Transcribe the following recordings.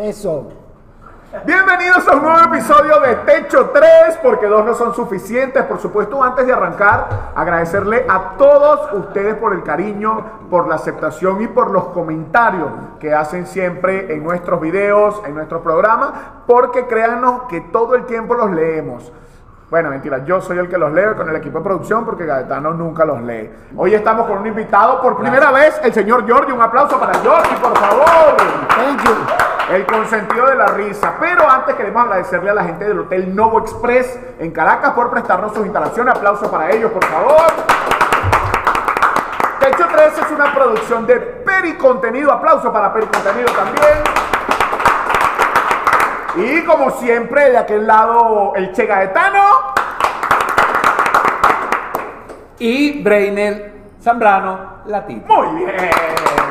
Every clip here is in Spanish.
Eso. Bienvenidos a un nuevo episodio de Techo 3, porque dos no son suficientes. Por supuesto, antes de arrancar, agradecerle a todos ustedes por el cariño, por la aceptación y por los comentarios que hacen siempre en nuestros videos, en nuestros programas, porque créanos que todo el tiempo los leemos. Bueno, mentira, yo soy el que los leo con el equipo de producción porque Gaetano nunca los lee. Hoy estamos con un invitado por primera vez, el señor Giorgi. Un aplauso para Giorgi, por favor. Thank you. El consentido de la risa. Pero antes queremos agradecerle a la gente del Hotel Novo Express en Caracas por prestarnos sus instalaciones. Aplauso para ellos, por favor. Techo 3 es una producción de Pericontenido. Aplauso para Pericontenido también. Y como siempre, de aquel lado, el Che Gaetano. y Breiner Zambrano Latino. Muy bien.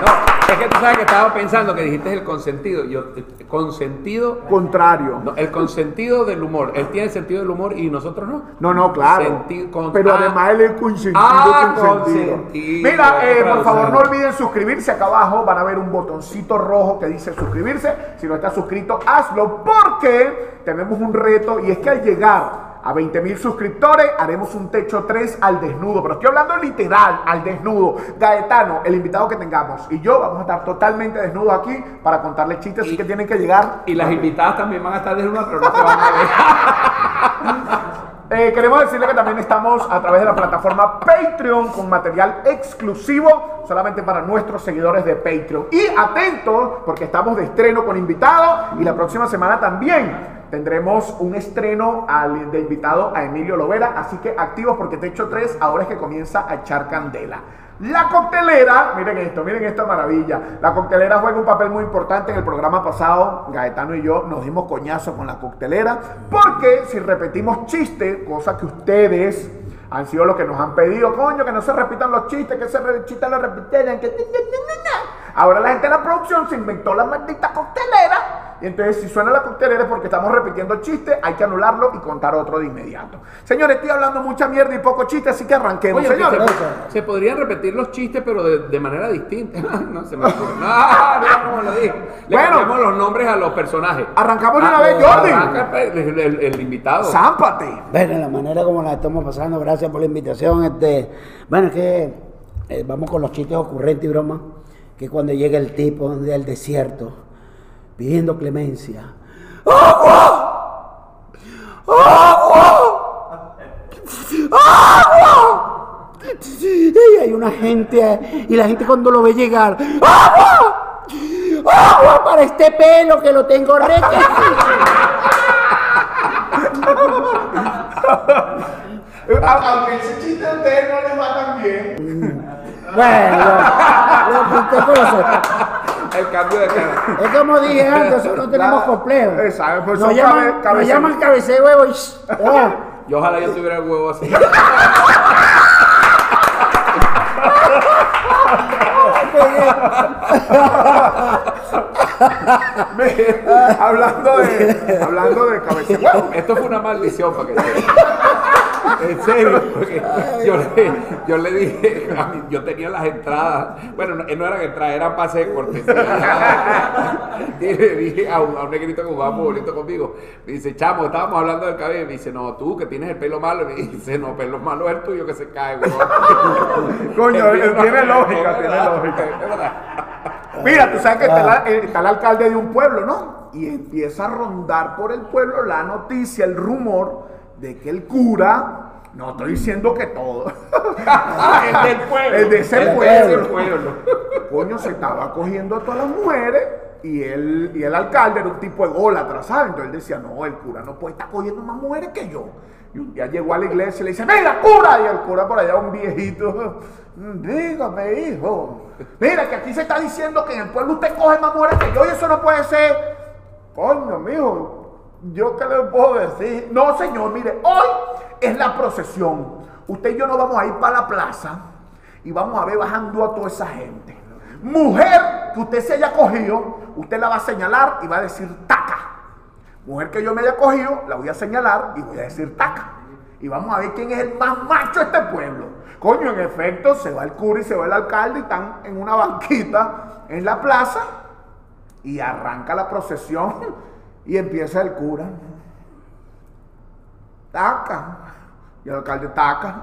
No, es que tú sabes que estaba pensando que dijiste el consentido. Yo, eh, consentido. Contrario. no, el consentido del humor. Él tiene sentido del humor y nosotros no. No, no, claro. Senti- con- Pero ah. además él es consentido. Ah, consentido. consentido. Mira, eh, por favor, no olviden suscribirse. Acá abajo van a ver un botoncito rojo que dice suscribirse. Si no estás suscrito, hazlo porque tenemos un reto y es que al llegar a 20 mil suscriptores haremos un techo 3 al desnudo. Pero estoy hablando literal, al desnudo. Gaetano, el invitado que tengamos y yo vamos a estar totalmente desnudos aquí para contarles chistes. Así Y- que tienen que llegar Y las invitadas también van a estar desnudas, pero no se van a ver. Eh, queremos decirle que también estamos a través de la plataforma Patreon con material exclusivo solamente para nuestros seguidores de Patreon. Y atentos porque estamos de estreno con invitados y la próxima semana también tendremos un estreno de invitado a Emilio Lovera. Así que activos porque Techo 3 ahora es que comienza a echar candela. La coctelera, miren esto, miren esta maravilla. La coctelera juega un papel muy importante. En el programa pasado, Gaetano y yo nos dimos coñazo con la coctelera. Porque si repetimos chistes, cosa que ustedes han sido los que nos han pedido, coño, que no se repitan los chistes, que se chistes los repitieran, que... Ahora la gente de la producción se inventó la maldita coctelera. Y entonces, si suena la coctelera es porque estamos repitiendo chistes, hay que anularlo y contar otro de inmediato. Señores, estoy hablando mucha mierda y poco chiste, así que arranquemos, Oye, señores. se, se podrían repetir los chistes, pero de, de manera distinta. no se me ocurre. No, mira cómo lo dije. Le Bueno. cambiamos los nombres a los personajes. Arrancamos de una Ah, vez, Jordi. arranca el, el- el- el invitado. Zámpate. Bueno, la manera como la estamos pasando, gracias por la invitación. Este, bueno, es que eh, vamos con los chistes ocurrentes y bromas. Que cuando llega el tipo del desierto pidiendo clemencia. ¡Agua! ¡Agua! ¡Agua! Y hay una gente, y la gente cuando lo ve llegar, ¡Agua! ¡Agua para este pelo que lo tengo requecido! Aunque ese chiste a ustedes no les va tan bien. Bueno, El cambio de cara. Es como dije antes, nosotros no tenemos complejo. Exacto, pues nos, llaman, cabe- nos llaman cabeza de huevo y... Ah, Yo ojalá yo tuviera el huevo así. hablando de hablando de cabeza de huevo. Esto fue una maldición para que. En serio, porque yo le, yo le dije, a mí- yo tenía las entradas, bueno, no, no eran entradas, eran pases de cortesía. Y le dije a un, a un negrito que jugaba futbolito conmigo, me dice, chamo, estábamos hablando del cabello, me dice, no, tú que tienes el pelo malo, y me dice, no, pelo malo es el tuyo que se cae, weón. Coño, El no, tiene lógica, tiene lógica. es verdad. Mira, tú sabes que está, la- eh, está el alcalde de un pueblo, ¿no? Y empieza a rondar por el pueblo la noticia, el rumor de que el cura, no estoy diciendo que todo, El del pueblo. el de ese El pueblo, pueblo. coño, se estaba cogiendo a todas las mujeres y él, y el alcalde era un tipo ególatra, ¿sabes? Entonces él decía, no, el cura no puede estar cogiendo más mujeres que yo. Y un día llegó a la iglesia y le dice, mira, cura, y el cura por allá, un viejito, dígame, hijo, mira que aquí se está diciendo que en el pueblo usted coge más mujeres que yo y eso no puede ser. Coño, mijo, ¿yo qué le puedo decir? No, señor, mire, hoy es la procesión. Usted y yo nos vamos a ir para la plaza y vamos a ver bajando a toda esa gente. Mujer que usted se haya cogido, usted la va a señalar y va a decir taca. Mujer que yo me haya cogido, la voy a señalar y voy a decir taca. Y vamos a ver quién es el más macho de este pueblo. Coño, en efecto, se va el cura y se va el alcalde y están en una banquita en la plaza. Y arranca la procesión y empieza el cura. Taca. Y el alcalde taca.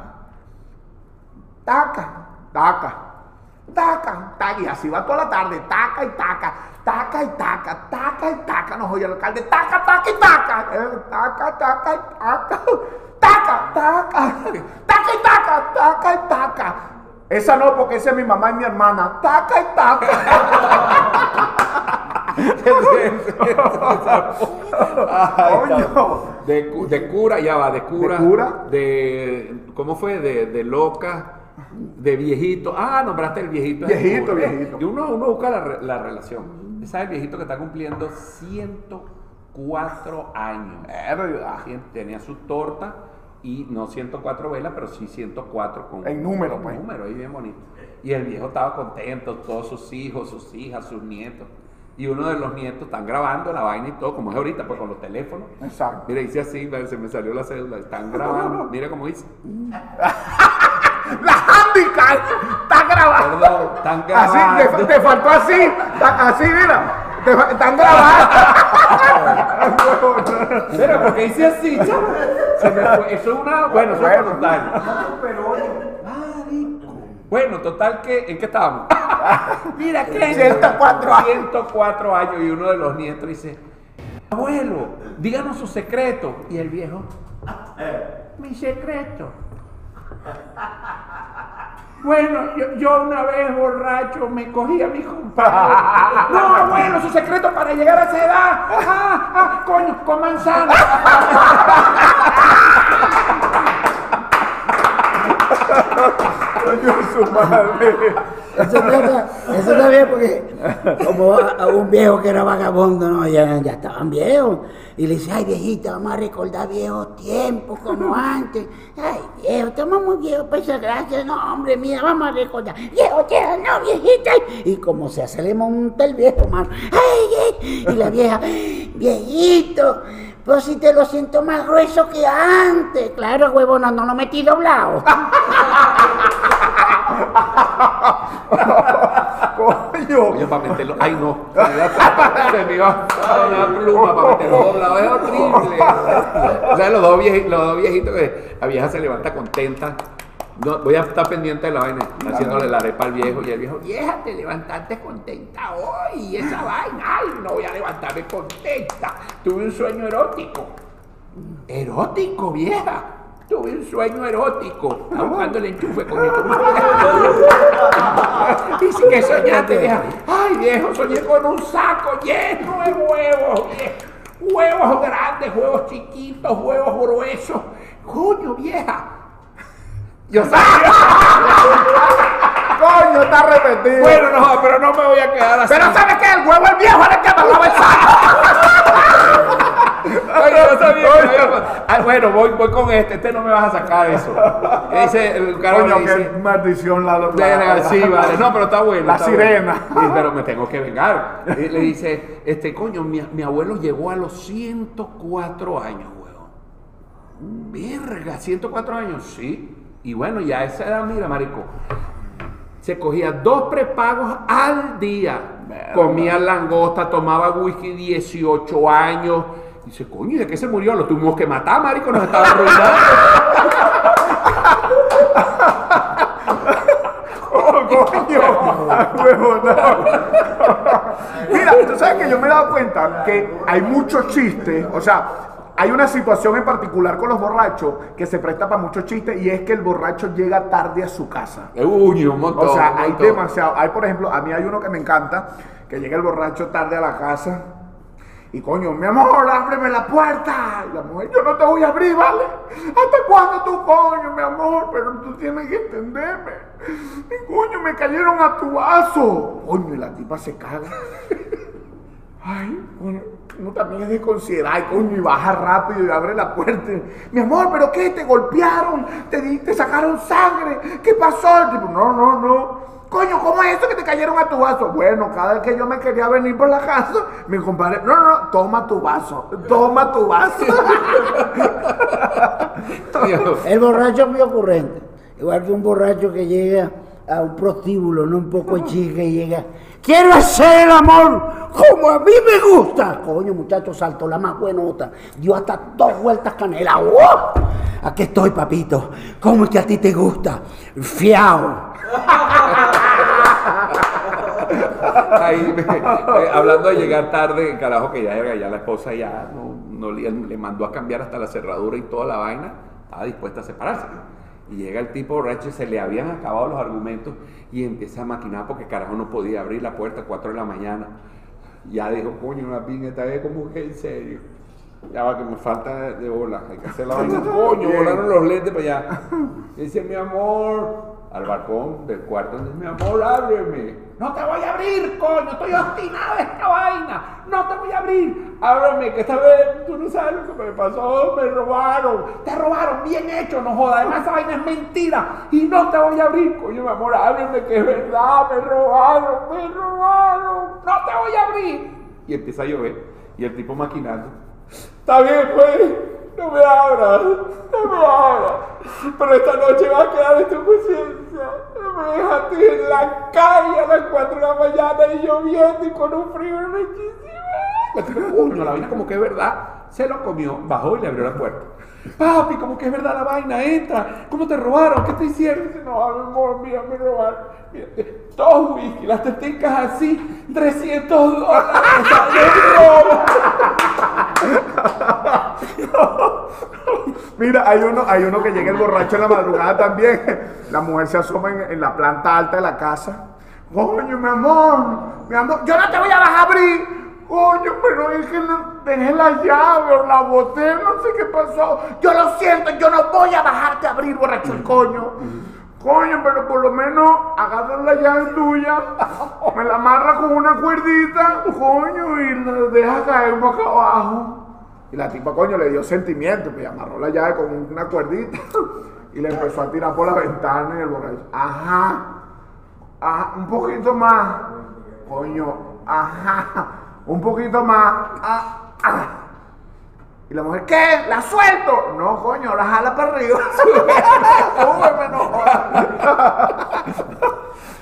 Taca. Taca. Taca. Taca. Y así va toda la tarde. Taca y taca. Taca y taca. Taca y taca. No oye el alcalde. Taca, taca y taca. Eh, Taca, taca y taca. Taca, taca. Taca y taca. Taca y taca. Esa no, porque esa es mi mamá y mi hermana. Taca y taca. Ay, de, cu- de cura, ya va, de cura. ¿De cura? de- ¿Cómo fue? De, de loca, de viejito. Ah, nombraste el viejito. es Viejito, cura. viejito. Y uno, uno busca la, la relación. ¿Sabes el viejito que está cumpliendo 104 años? Tenía su torta y no 104 velas, pero sí 104 con En número, pues. número ahí bien bonito. Y el viejo estaba contento, todos sus hijos, sus hijas, sus nietos. Y uno de los nietos están grabando la vaina y todo, como es ahorita, pues con los teléfonos. Exacto. Mira, dice así, se me salió la cédula, están grabando. Mira cómo dice. La handicap está. Perdón, están Así, grabando. te, te faltó así. ta- Así, mira. Te están grabadas. Mira, porque dice así, fue. Eso es una. Bueno, eso es. Bueno, total que. ¿En qué estábamos? Mira que. 104 años. 104 años y uno de los nietos dice: Abuelo, díganos su secreto. Y el viejo: Mi secreto. Bueno, yo, yo una vez borracho me cogí a mi compadre. No, abuelo, su secreto para llegar a esa edad. Ah, ah, coño, con manzana. Coño, su madre. Eso está, eso está bien porque como a, a un viejo que era vagabundo, ¿no? ya, ya estaban viejos. Y le dice, ay viejita, vamos a recordar viejos tiempos como antes. Ay viejo, estamos muy viejos, pues gracias, no hombre, mira, vamos a recordar. Viejo, viejo, no, viejita. Y como se hace le monta el viejo, mano. Ay, ay, y la vieja, viejito. Pues si te lo siento más grueso que antes. Claro, huevona, no lo metí doblado. Coño. Oye, para meterlo. Ay, no. Se me iba a- una pluma para meterlo doblado. Es horrible. O sea, los dos, viejitos, los dos viejitos que la vieja se levanta contenta. No, voy a estar pendiente de la vaina, haciéndole la arepa al viejo y el viejo, vieja, te levantaste contenta hoy, y esa vaina, ay, no voy a levantarme contenta, tuve un sueño erótico. Erótico, vieja, tuve un sueño erótico, buscando el enchufe con esto. Dice que soñaste, vieja. Ay, viejo, soñé con un saco lleno de huevos, viejo. Huevos grandes, huevos chiquitos, huevos gruesos. Coño, vieja. Yo sabía. Coño, está repetido. Bueno, no, pero no me voy a quedar así. Pero ¿sabes qué? El huevo el viejo era el que amarraba el saco. Oye, yo sabía que me iba a contar. Ah, bueno, voy, voy con este. Este no me vas a sacar eso. ¿Qué dice el carajo? Coño, le qué dice, maldición la, la, Verga, sí, vale. No, pero está bueno. La está sirena. bueno. Pero me tengo que vengar. Y le dice, este coño, mi, mi abuelo llegó a los 104 años, weón. Verga, 104 años, sí. Y bueno, ya a esa edad, mira, marico. Se cogía dos prepagos al día. Comía langosta, tomaba whisky 18 años. Dice, coño, ¿y de qué se murió? Lo tuvimos que matar, marico, nos estaba arruinando. Oh, coño. Huevo, no. Mira, tú sabes que yo me he dado cuenta que hay muchos chistes, o sea, hay una situación en particular con los borrachos que se presta para muchos chistes y es que el borracho llega tarde a su casa. Uy, un montón. O sea, un hay demasiado. Hay, por ejemplo, a mí hay uno que me encanta, que llega el borracho tarde a la casa y coño, mi amor, ábreme la puerta. Y la mujer, yo no te voy a abrir, ¿vale? ¿Hasta cuándo tú, coño, mi amor? Pero tú tienes que entenderme. Y coño, me cayeron a tu vaso. Coño, y la tipa se caga. Ay, coño, uno también es desconsiderado, y coño, y baja rápido y abre la puerta. Mi amor, ¿pero qué? ¿Te golpearon? ¿Te, te sacaron sangre? ¿Qué pasó? El tipo, no, no, no. Coño, ¿cómo es eso que te cayeron a tu vaso? Bueno, cada vez que yo me quería venir por la casa, mi compadre, no, no, no, toma tu vaso, toma tu vaso. El borracho es muy ocurrente. Igual que un borracho que llega a un prostíbulo, no un poco de chica y llega. Quiero hacer el amor como a mí me gusta. Coño, muchacho, saltó la más buenota. Dio hasta dos vueltas canela. ¡Wow! Aquí estoy, papito. ¿Cómo es que a ti te gusta? Fiao. Ahí me- eh, hablando de llegar tarde, carajo, que ya, ya la esposa ya no, no le, le mandó a cambiar hasta la cerradura y toda la vaina, estaba dispuesta a separarse. Y llega el tipo borracho se le habían acabado los argumentos y empieza a maquinar porque carajo no podía abrir la puerta a 4 de la mañana. Ya dijo, coño, una pinga esta vez como que en serio. Ya va que me falta de, de bola, hay que hacer la vaina. Coño, volaron los lentes para allá. Y dice, mi amor, al balcón del cuarto, dice, mi amor, ábreme. No te voy a abrir, coño, estoy obstinado de esta vaina. No te voy a abrir. Ábreme, que esta vez tú no sabes lo que me pasó, me robaron. Te robaron, bien hecho, no jodas. Además, esa vaina es mentira. Y no te voy a abrir, coño, mi amor, ábreme, que es verdad, me robaron, me robaron. No te voy a abrir. Y empieza a llover. Y el tipo maquinando. Está bien, pues. No me abras, no me abras. Pero esta noche va a quedar en tu conciencia. Me dejaste en la calle a las 4 de la mañana y lloviendo y con un frío rechísimo. Coño, la vaina como que es verdad. Se lo comió, bajó y le abrió la puerta. Papi, como que es verdad la vaina, entra. ¿Cómo te robaron? ¿Qué te hicieron? Dice, no, mi amor, mira, me robaron. Mira, eh, dos whisky, las teticas así, 300 dólares. De robo. Mira, hay uno, hay uno que llega el borracho en la madrugada también. La mujer se asoma en, la planta alta de la casa. Coño, mi amor, mi amor, yo no te voy a dejar abrir. Coño, pero es que no, dejé la llave o la boté, no sé qué pasó. Yo lo siento, yo no voy a bajarte a abrir, borracho el coño. Coño, pero por lo menos agarra la llave tuya, me la amarra con una cuerdita, coño, y la deja caer boca abajo. Y la tipa, coño, le dio sentimiento, pues amarró la llave con una cuerdita y le empezó a tirar por la ventana y el borracho, ajá, ajá, un poquito más, coño, ajá, un poquito más, ah, ah. Y la mujer, ¿qué? ¿La suelto? No, coño, la jala para arriba. Súbeme, no.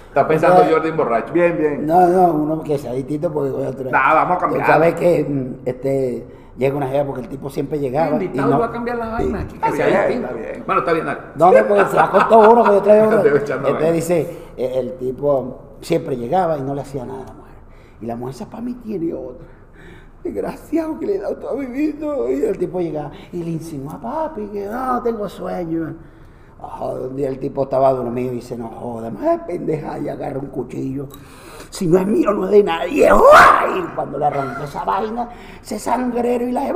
Está pensando Jordi en borracho. Bien, bien. No, no, uno que sea distinto porque voy a otra. Nah, vamos a cambiar. Tú sabes que mm, este, llega una jeva porque el tipo siempre llegaba. y invitado no, va a cambiar la vaina. y- que Está sea bien, distinto. está bien. Bueno, está bien, dale. ¿Dónde? Porque se la contó uno que yo traía uno. Entonces dice, eh, el tipo siempre llegaba y no le hacía nada a la mujer. Y la mujer, esa para mí tiene otra. Desgraciado que le he dado todo mi vida. Y el tipo llegaba y le insinuó a papi que no, tengo sueño. Joder, un día el tipo estaba dormido y dice, no joda, más pendeja, y agarra un cuchillo. Si no es mío, no es de nadie. ¡Ay! Cuando le arrancó esa vaina, ese sangrero y la ¡ay!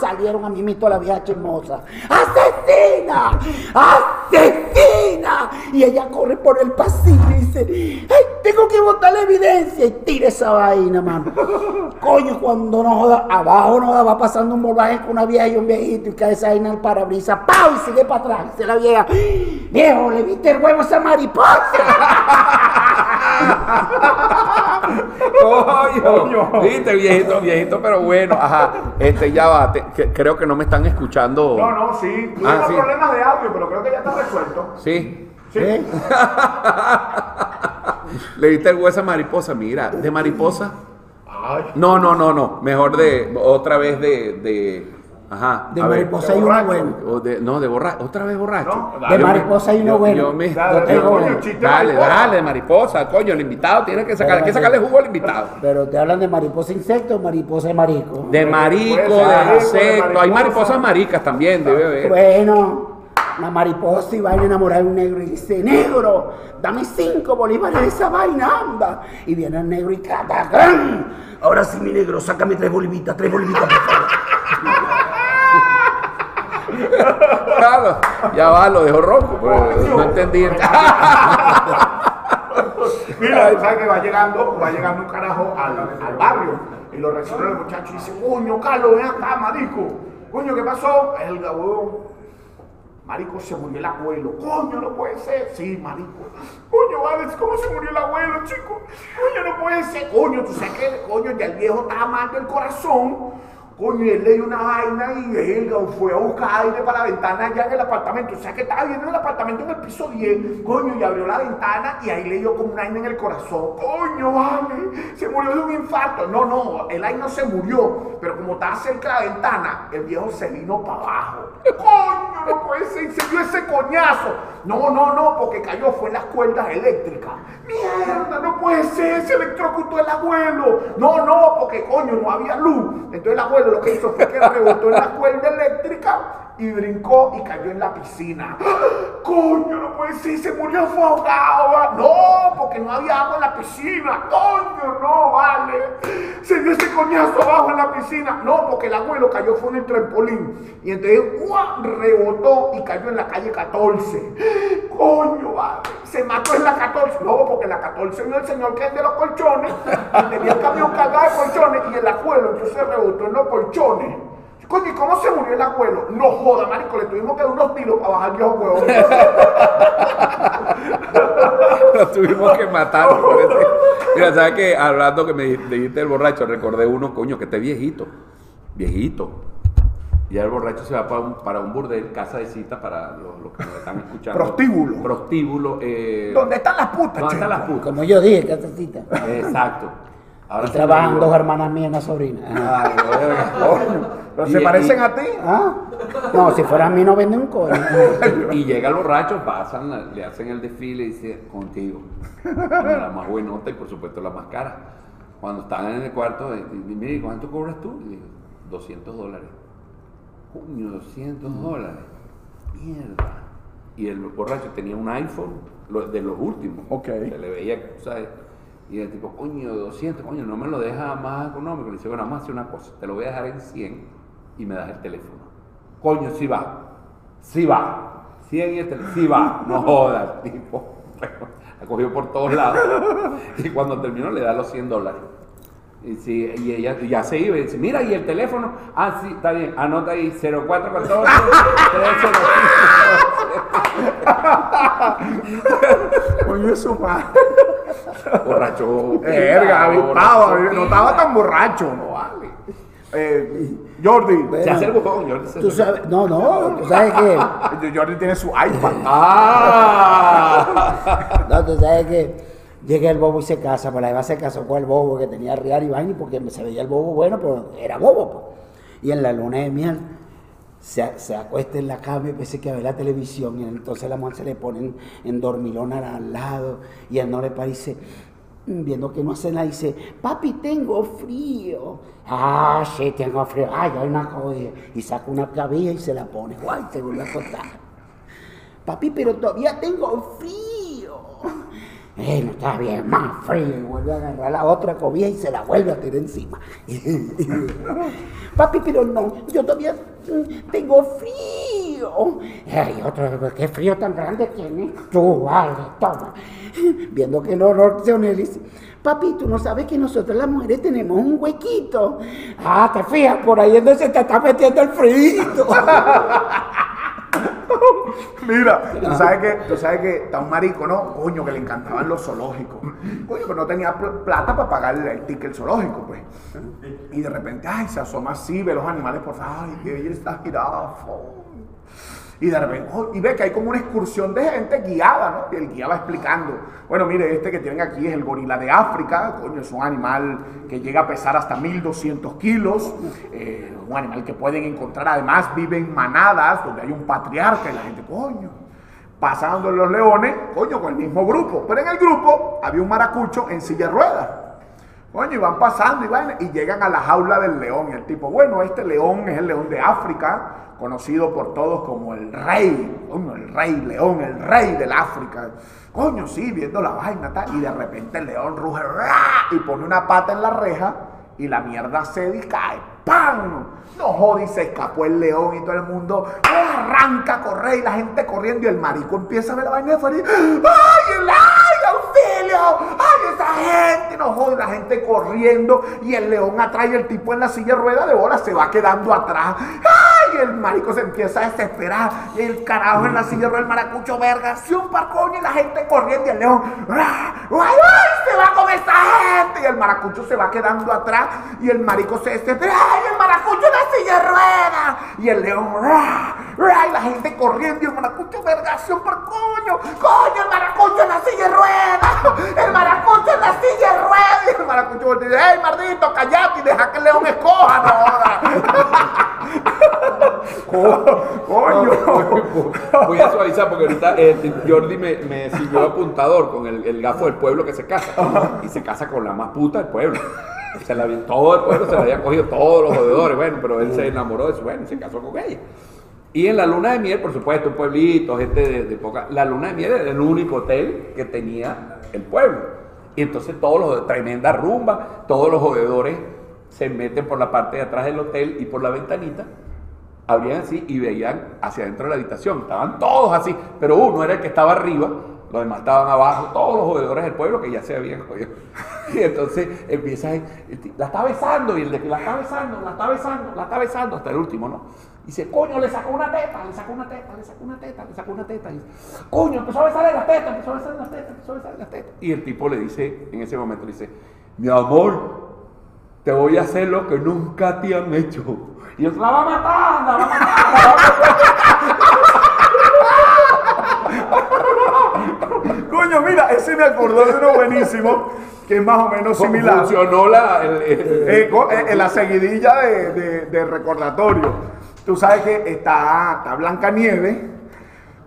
salieron a mí mismo la vieja chismosa. ¡Asesina! ¡Asesina! Y ella corre por el pasillo y dice, ¡ay! Tengo que botar la evidencia y tira esa vaina, mano. Coño, cuando no joda, abajo no joda, va pasando un volvaje con una vieja y un viejito y cae esa vaina al parabrisas, ¡pau! Y sigue para atrás. Dice la vieja, viejo, le viste el huevo a esa mariposa. Coño, viste, viejito, viejito, pero bueno, ajá. Este, ya va, te- que- creo que no me están escuchando. No, no, sí. Tuvimos Ah, sí. problemas de audio, pero creo que ya está resuelto. Sí. Sí. ¿Eh? Le diste el hueso a mariposa, mira, de mariposa. Ay. No, no, no, no. Mejor de otra vez de, de ajá. De a ver. mariposa de y uno bueno. O de, no, de borracho. Otra vez borracho. No, Yo dale. De me- mariposa y uno yo- bueno. yo me- Dale, dale, tengo coño, Dale, mariposa. dale, de mariposa, coño, el invitado tiene que sacar, hay que sacarle jugo al invitado. Pero te hablan de mariposa insecto o mariposa de marico. De marico, ser, de de insecto. Hay mariposa. mariposas maricas también, debe haber. Bueno, una mariposa y va a enamorar a un negro y dice, negro, dame cinco bolívares de esa vaina, anda. Y viene el negro y catacán. Ahora sí, mi negro, sácame tres bolivitas, tres bolivitas, por favor. Ya va, lo dejó rojo, pero Coño. no entendí. Mira, tú sabes que va llegando, va llegando un carajo al, al barrio y lo recibe el muchacho y dice, coño, Carlos, ven acá, marico. Coño, ¿qué pasó? El huevón. Marico, se murió el abuelo. Coño, no puede ser. Sí, marico. Coño, vale, ¿cómo se murió el abuelo, chico? Coño, no puede ser. Coño, tú sabes que, coño, ya el viejo estaba mal del corazón. Coño, él le dio una vaina y él fue a buscar aire para la ventana allá en el apartamento. O sea que estaba viendo el apartamento en el piso 10. Coño, y abrió la ventana y ahí le dio como un aire en el corazón. Coño, vale, se murió de un infarto. No, no, el aire no se murió. Pero como estaba cerca de la ventana, el viejo se vino para abajo. Coño, no puede ser. Se dio ese coñazo. No, no, no, porque cayó, fue en las cuerdas eléctricas. Mierda, no puede ser. Se electrocutó el abuelo. No, no, porque coño, no había luz. Entonces el abuelo lo que hizo fue que rebotó en la cuerda eléctrica y brincó y cayó en la piscina. Coño, no puede ser, se murió fue ahogado. No, porque no había agua en la piscina. Coño, no, vale. Se dio ese coñazo abajo en la piscina. No, porque el abuelo cayó fue en el trampolín. Y entonces, ¡guau! rebotó y cayó en la calle 14. Coño, vale. Se mató en la 14. No, porque la 14 vino el señor que es de los colchones. Tenía el camión cargado de colchones y el abuelo entonces rebotó en los colchones. Coño, ¿y cómo se murió el abuelo? No joda, marico, le tuvimos que dar unos tiros para bajar viejo huevón. Lo tuvimos que matar. me parece. Mira, ¿sabes qué? Hablando que me dijiste el borracho, recordé uno, coño, que este viejito. Viejito. Y el borracho se va para un, para un burdel, casa de cita para los, los que nos están escuchando. Prostíbulo. Prostíbulo. Eh, ¿Dónde están las putas, ¿Dónde están las putas? Como yo dije, casacita. Exacto. Ahora Ahí se me trabajan dos hermanas mías y una sobrina. Ay, ¿Pero se parecen a ti? ¿Ah? No, si fuera a mí no venden un coño. Y llega el borracho, pasan, le hacen el desfile y dice, contigo. La más buenota y por supuesto la más cara. Cuando están en el cuarto, mire, ¿cuánto cobras tú? Y digo, 200 dólares. Coño, 200 dólares. Mierda. Y el borracho tenía un iPhone de los últimos. Ok. Se le veía, ¿sabes? Y el tipo, coño, 200, coño, no me lo deja más económico. Le dice, bueno, vamos a hacer una cosa. Te lo voy a dejar en 100 y me das el teléfono. Coño, sí va. Sí va. 100 y el teléfono. Sí va. No jodas, tipo. Bueno, la cogió por todos lados. Y cuando terminó le da los 100 dólares. Y, sí, y ella ya se iba y dice, mira, y el teléfono. Ah, sí, está bien. Anota ahí 0414 Coño, su madre. Borracho. Verga, avipado, no estaba tan borracho. No vale. Eh, Jordi. Se hace el bujón, Jordi. se Tú sabes, no, no, tú sabes que, Jordi tiene su iPad. ¡Ah! no, tú sabes que llega el bobo y se casa, pues la Eva se casó con el bobo que tenía real y vaina, porque se veía el bobo bueno, pero era bobo, pues. Y en la luna de miel se, se acuesta en la cama y empieza que a ver la televisión, y entonces la mujer se le pone en, en dormilona al lado, y él no le parece, viendo que no hace nada, dice, papi, tengo frío. Ah, sí, tengo frío. Ay, hay una cobija. Y saca una cabilla y se la pone. Guay, se vuelve a acostar. Papi, pero todavía tengo frío. Eh, no está bien, más frío. Y vuelve a agarrar la otra cobija y se la vuelve a tirar encima. Papi, pero no, yo todavía mm, tengo frío. Ay, otro, qué frío tan grande tienes. Tú, vale, toma. Viendo que no reacciona, él dice, papi, tú no sabes que nosotros las mujeres tenemos un huequito. Ah, te fijas, por ahí es donde se te está metiendo el frío. Mira, tú sabes que, tú sabes que está un marico, ¿no? Coño, que le encantaban los zoológicos. Coño, pero no tenía pl- plata para pagar el ticket zoológico, pues. Y de repente, ay, se asoma así, ve los animales por ay, qué bella esta jirafa. Y de repente, oh, y ve que hay como una excursión de gente guiada, ¿no? Y el guía va explicando. Bueno, mire, este que tienen aquí es el gorila de África. Coño, es un animal que llega a pesar hasta 1200 kilos. eh, un animal que pueden encontrar, además, vive en manadas donde hay un patriarca y la gente, coño. Pasando los leones, coño, con el mismo grupo. Pero en el grupo había un maracucho en silla de ruedas. Coño, y van pasando y van y llegan a la jaula del león. Y el tipo, bueno, este león es el león de África, conocido por todos como el rey. Coño, el rey león, el rey del África. Coño, sí, viendo la vaina, tal. Y de repente el león ruge y pone una pata en la reja y la mierda cede y cae. ¡Pam! No jode y se escapó el león y todo el mundo arranca a correr y la gente corriendo y el marico empieza a ver la vaina de fuera y ¡ay, el ay, esa gente! No jode, la gente corriendo y el león atrás y el tipo en la silla rueda de bola se va quedando atrás. ¡Ay, Y el marico se empieza a desesperar. Y el carajo en la silla del maracucho, verga, si un coño y la gente corriendo y el león, ¡ay, ay, se va con esta gente! Y el maracucho se va quedando atrás y el marico se desespera, ¡ay, el maracucho en la silla de ruedas! Y el león, ¡ay, la gente corriendo y el maracucho, verga, si un coño, coño, el maracucho en la silla de ruedas, el maracucho en la silla de. Y el maracucho dice, ¡ey, mardito, callate y deja que el león escoja, no Coño. Voy a suavizar porque ahorita eh, Jordi me, me siguió apuntador con el, el, gafo del pueblo que se casa. Y se casa con la más puta del pueblo. Se la, todo el pueblo se la había cogido, todos los jodedores. Bueno, pero él se enamoró de su, bueno, se casó con ella. Y en la luna de miel, por supuesto, un pueblito, gente de, de poca. La luna de miel era el único hotel que tenía el pueblo. Y entonces todos los, tremenda rumba, todos los jodedores se meten por la parte de atrás del hotel y por la ventanita, abrían así y veían hacia adentro de la habitación. Estaban todos así, pero uno era el que estaba arriba, los demás estaban abajo, todos los jodedores del pueblo que ya se habían jodido. Y entonces empieza, la está besando y el de que la está besando, la está besando, la está besando, hasta el último, ¿no? Dice, coño, le sacó una teta, le sacó una teta, le sacó una teta, le sacó una teta. Y dice, coño, empezó a besarle las tetas, empezó a besarle las tetas, empezó a besarle las tetas. Y el tipo le dice, en ese momento le dice, mi amor, te voy a hacer lo que nunca te han hecho. Y él la va a matar, la va a matar. Coño, mira, ese me acordó de uno buenísimo, que es más o menos similar. Funcionó la, el, eh, eh, la seguidilla de, de, de, recordatorio. Tú sabes que está, está Blanca Nieve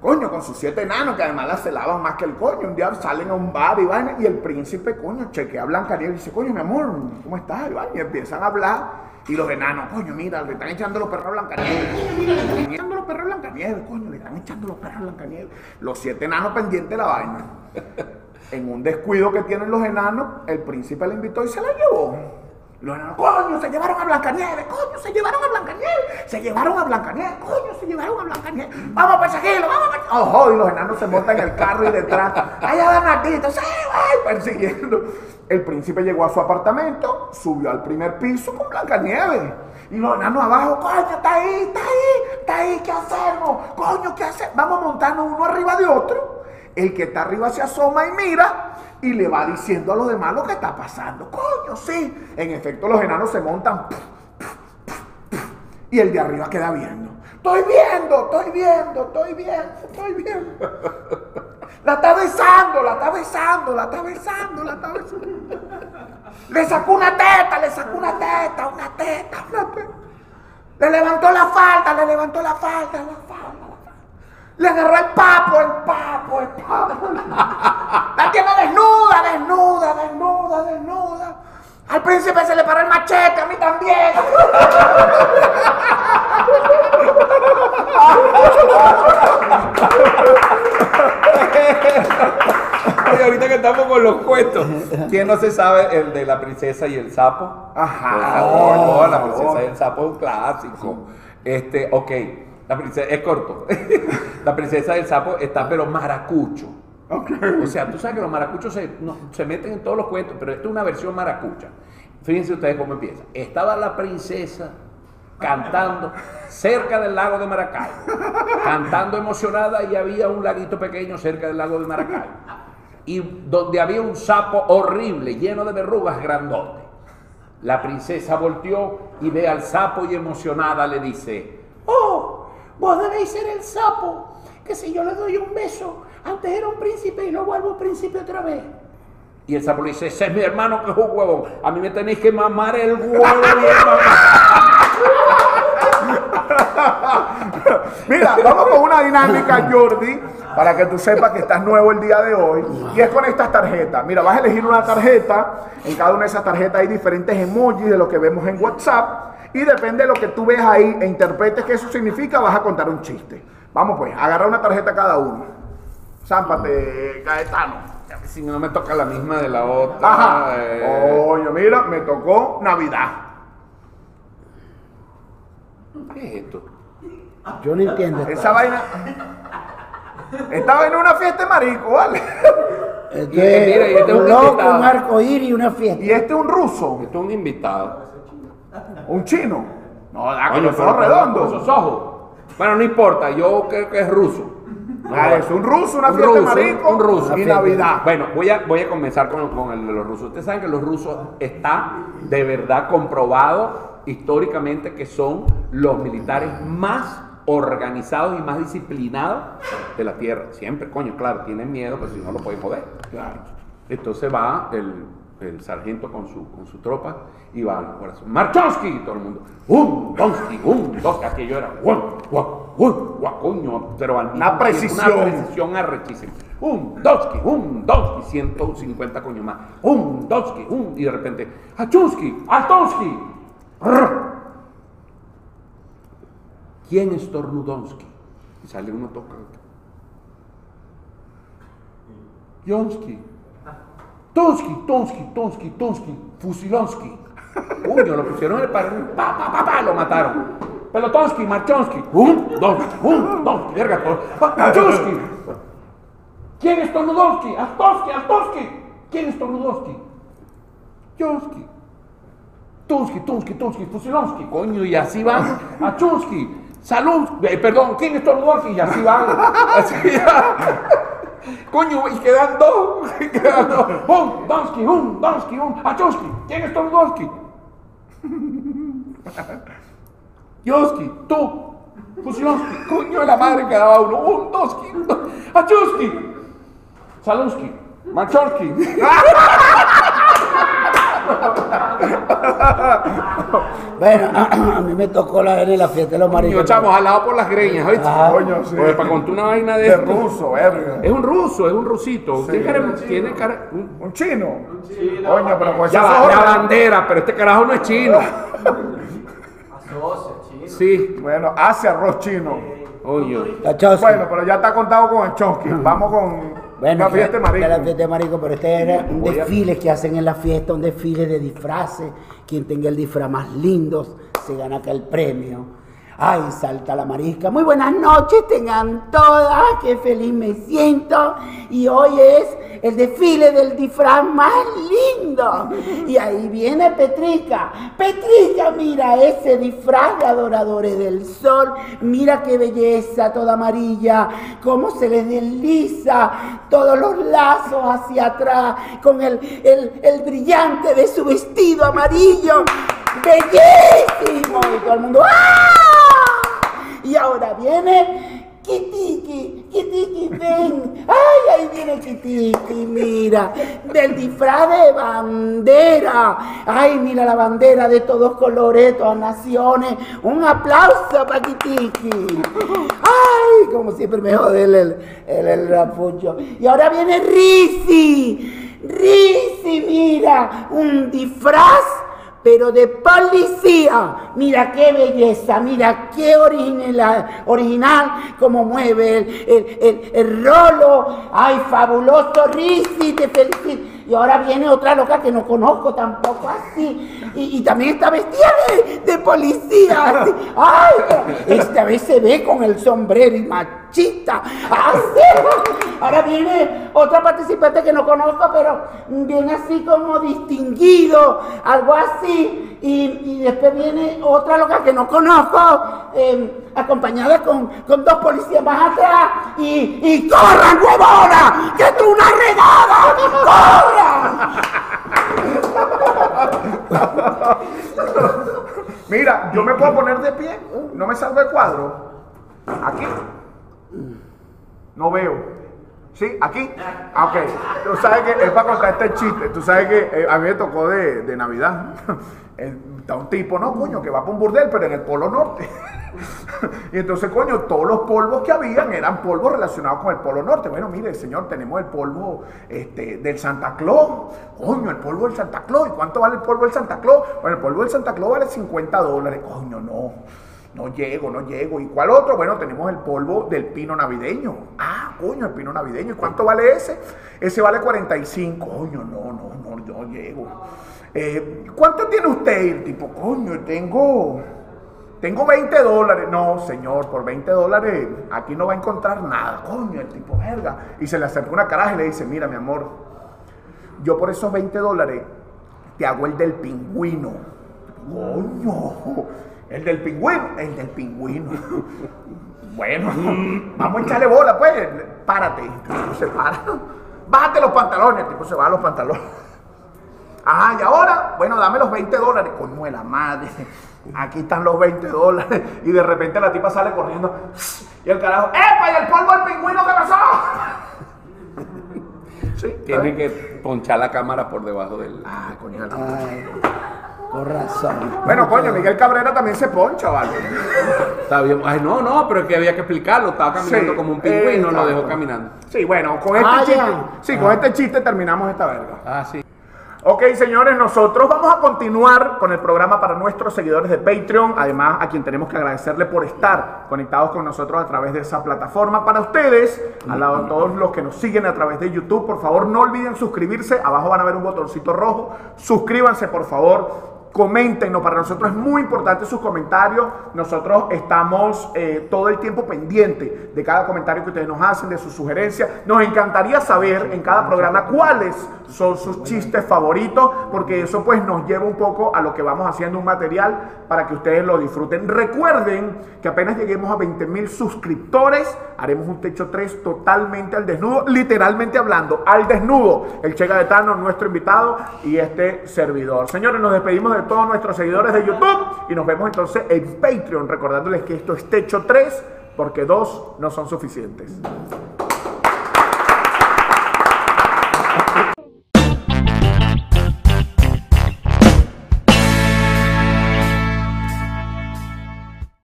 Coño, con sus siete enanos, que además la celaban más que el coño. Un día salen a un bar y van, y el príncipe, coño, chequea a Blancanieves y dice, coño, mi amor, ¿cómo estás? Y, y empiezan a hablar. Y los enanos, coño, mira, le están echando los perros a Blancanieves. Mira, le están echando los perros a Blancanieves, coño, le están echando los perros a Blancanieves. Los siete enanos pendientes de la vaina. En un descuido que tienen los enanos, el príncipe la invitó y se la llevó. Los enanos, coño, se llevaron a Blancanieves, coño, se llevaron a Blancanieves, se llevaron a Blancanieves, coño, se llevaron a Blancanieves. Vamos a perseguirlo, vamos a perseguirlo. Ojo, y los enanos se montan en el carro y detrás. Allá van Martito, sí, voy, persiguiendo. El príncipe llegó a su apartamento, subió al primer piso con Blancanieves. Y los enanos abajo, coño, está ahí, está ahí, está ahí, ¿qué hacemos? Coño, ¿qué hacemos? Vamos a montarnos uno arriba de otro. El que está arriba se asoma y mira y le va diciendo a los demás lo que está pasando. Coño, sí. En efecto, los enanos se montan y el de arriba queda viendo. Estoy viendo, estoy viendo, estoy viendo, estoy viendo. La está besando, la está besando, la está besando, la está besando. Le sacó una teta, le sacó una teta, una teta, una teta. Le levantó la falda, le levantó la falda, la falda. Le agarró el papo, el papo, el papo. La tiene desnuda, desnuda, desnuda, desnuda. Al príncipe se le paró el machete, a mí también. Ahorita que estamos con los cuentos, ¿quién no se sabe el de la princesa y el sapo? Ajá. Oh, la princesa y el sapo es un clásico. Este, ok. La princesa, es corto. la princesa del sapo está pero maracucho. O sea, tú sabes que los maracuchos se, se meten en todos los cuentos, pero esta es una versión maracucha. Fíjense ustedes cómo empieza. Estaba la princesa cantando cerca del lago de Maracay, cantando emocionada y había un laguito pequeño cerca del lago de Maracay. Y donde había un sapo horrible, lleno de verrugas grandote. La princesa volteó y ve al sapo y emocionada le dice. Vos debéis ser el sapo, que si yo le doy un beso, antes era un príncipe y lo vuelvo príncipe otra vez. Y el sapo le dice, ese es mi hermano que es un huevón. A mí me tenéis que mamar el huevo Mira, vamos con una dinámica, Jordi, para que tú sepas que estás nuevo el día de hoy. Y es con estas tarjetas. Mira, vas a elegir una tarjeta. En cada una de esas tarjetas hay diferentes emojis de lo que vemos en WhatsApp. Y depende de lo que tú ves ahí e interpretes qué eso significa, vas a contar un chiste. Vamos pues, agarra una tarjeta cada uno. Zámpate, Caetano. Si no me toca la misma de la otra. Ajá. Eh... Oye, mira, me tocó Navidad. ¿Qué es esto? Yo no entiendo. Esa vaina. Estaba en una fiesta de marico, ¿vale? Este, mira, y este un, un loco, un arco y una fiesta. Y este es un ruso. Este es un invitado. Un chino. No, da con los pero ojos con redondos. Esos ojos. Bueno, no importa, yo creo que es ruso. Ah, es un ruso, una Un fiesta ruso, marico un ruso. y Navidad. Bueno, voy a, voy a comenzar con, con el de los rusos. Ustedes saben que los rusos está de verdad comprobado históricamente que son los militares más organizados y más disciplinados de la tierra. Siempre, coño, claro, tienen miedo, pero si no lo pueden joder. Entonces va el, el sargento con su, con su tropa y va al corazón. ¡Marchowski! Todo el mundo. ¡Un, donsky, un, dos! Aquello era. ¡Un, guau, un, guau, coño! Pero al Una precisión. Una precisión arrechísima. Un, donsky, un, donsky, 150 coño más. Un, donsky, un. Y de repente. ¡Achusky! ¡Altonsky! ¿Quién es Tornudonsky? Y sale uno toca. Jonsky. Tonsky, Tonsky, Tonsky, Tonsky, Fusilonsky. Coño, lo pusieron en el pared, pa, pa, pa, pa, lo mataron. Pelotonsky, Marchonsky, un, dos, un, dos, verga. Marchonsky. ¿Quién es Tornudonsky? Astonsky, Astonsky. ¿Quién es Tornudonsky? Jonsky. Tunsky, Tunsky, Tunsky, Fusilonsky, coño, y así van a Salunsky, eh, perdón, ¿quién es Tornudonsky? Y así van, así Coño, y quedan dos, quedan. Un, Donsky, un, Donsky, un, a Chunsky, ¿quién es Tornudonsky? Yosky, tú, Fusilonsky, coño de la madre quedaba uno, un, Donsky, un, dos, a Chunsky, Salunsky, Marchonsky. Bueno, a mí me tocó la en la fiesta de los Coño, maricos. chamo, jalado por las greñas, ¿oíste? Coño, sí. Pues para contar una vaina de, De esto. ruso, verga. Es un ruso, es un rusito. Cara- tiene cara. un- Un chino. Coño, pero con Ya va, la bandera, pero este carajo no es chino. Sí, Bueno, hace arroz chino. coño. Cachosky. Bueno, pero ya está contado con el chonky. Vamos con Bueno, fiesta de la fiesta de marico, pero este era un Voy a- desfile que hacen en la fiesta, un desfile de disfraces. Quien tenga el disfraz más lindo se gana acá el premio. Ay, salta la marisca. Muy buenas noches, tengan todas. Qué feliz me siento. Y hoy es el desfile del disfraz más lindo. Y ahí viene Petrica. Petrica, mira ese disfraz de adoradores del sol. Mira qué belleza, toda amarilla. Cómo se les desliza todos los lazos hacia atrás con el, el- el brillante de su vestido amarillo. ¡Bellísimo! Y todo el mundo ¡ah! Y ahora viene Kitiki, Kitiki, ven. Ay, ahí viene Kitiki, mira. Del disfraz de bandera. Ay, mira la bandera de todos colores, todas naciones. Un aplauso para Kitiki. Ay, como siempre me jode el, el, el, rapucho. Y ahora viene Risi. Risi, mira. Un disfraz pero de policía. Mira qué belleza, mira qué original, original como mueve el, el, el- el rolo. Ay, fabuloso, Rizzi, te felicito. Y ahora viene otra loca que no conozco tampoco así. Y, y también está vestida de, de policía. así. Ay, esta vez se ve con el sombrero y machista. Así. Ahora viene otra participante que no conozco, pero viene así como distinguido, algo así. Y, y después viene otra loca que no conozco, eh, acompañada con, con dos policías más atrás. Y, y ¡corran, huevona! ¡Que es una redada! ¡Corran! Mira, yo me puedo poner de pie. No me salgo el cuadro. Aquí. No veo. ¿Sí? ¿Aquí? Ah, Ok. Tú sabes que es para contar este chiste. Tú sabes que eh, a mí me tocó de, de Navidad. Está un tipo, no, coño, que va para un burdel, pero en el Polo Norte. y entonces, coño, todos los polvos que habían eran polvos relacionados con el Polo Norte. Bueno, mire, señor, tenemos el polvo este, del Santa Claus. Coño, el polvo del Santa Claus. ¿Y cuánto vale el polvo del Santa Claus? Bueno, el polvo del Santa Claus vale 50 dólares. Coño, no. No llego, no llego. ¿Y cuál otro? Bueno, tenemos el polvo del pino navideño. Ah, coño, el pino navideño. ¿Y cuánto vale ese? Ese vale 45. Coño, no, no, no, yo llego. Eh, ¿Cuánto tiene usted? El tipo, coño, tengo, tengo 20 dólares. No, señor, por 20 dólares aquí no va a encontrar nada. Coño, el tipo, verga. Y se le acerca una caraja y le dice, mira, mi amor, yo por esos 20 dólares te hago el del pingüino. Coño. El del pingüino. El del pingüino. Bueno, vamos a echarle bola, pues. Párate. El se para. Bájate los pantalones. El tipo se baja los pantalones. Ajá, y ahora, bueno, dame los 20 dólares. Coño de la madre. Aquí están los 20 dólares. Y de repente la tipa sale corriendo. Y el carajo, ¡epa! ¿Y el polvo del pingüino qué pasó? Sí, Tiene que ponchar la cámara por debajo del. Ah, coño. Con razón. Bueno, coño, Miguel Cabrera también se poncha, ¿vale? Está bien. Ay, no, no, pero es que había que explicarlo. Estaba caminando Sí, como un pingüino, lo exacto. dejó caminando. Sí, bueno, con este Ah, chiste. Sí, con este chiste terminamos esta verga. Ah, sí. Ok, señores, nosotros vamos a continuar con el programa para nuestros seguidores de Patreon. Además, a quien tenemos que agradecerle por estar conectados con nosotros a través de esa plataforma. Para ustedes, al lado de todos los que nos siguen a través de YouTube, por favor, no olviden suscribirse. Abajo van a ver un botoncito rojo. Suscríbanse, por favor. Coméntenos, para nosotros es muy importante sus comentarios. Nosotros estamos eh, todo el tiempo pendiente de cada comentario que ustedes nos hacen, de sus sugerencias. Nos encantaría saber en cada programa cuáles son sus chistes favoritos, porque eso pues nos lleva un poco a lo que vamos haciendo un material para que ustedes lo disfruten. Recuerden que apenas lleguemos a 20 mil suscriptores, haremos un techo 3 totalmente al desnudo, literalmente hablando, al desnudo. El Che Gaetano, nuestro invitado y este servidor. Señores, nos despedimos de todos nuestros seguidores de YouTube y nos vemos entonces en Patreon, recordándoles que esto es techo 3 porque dos no son suficientes.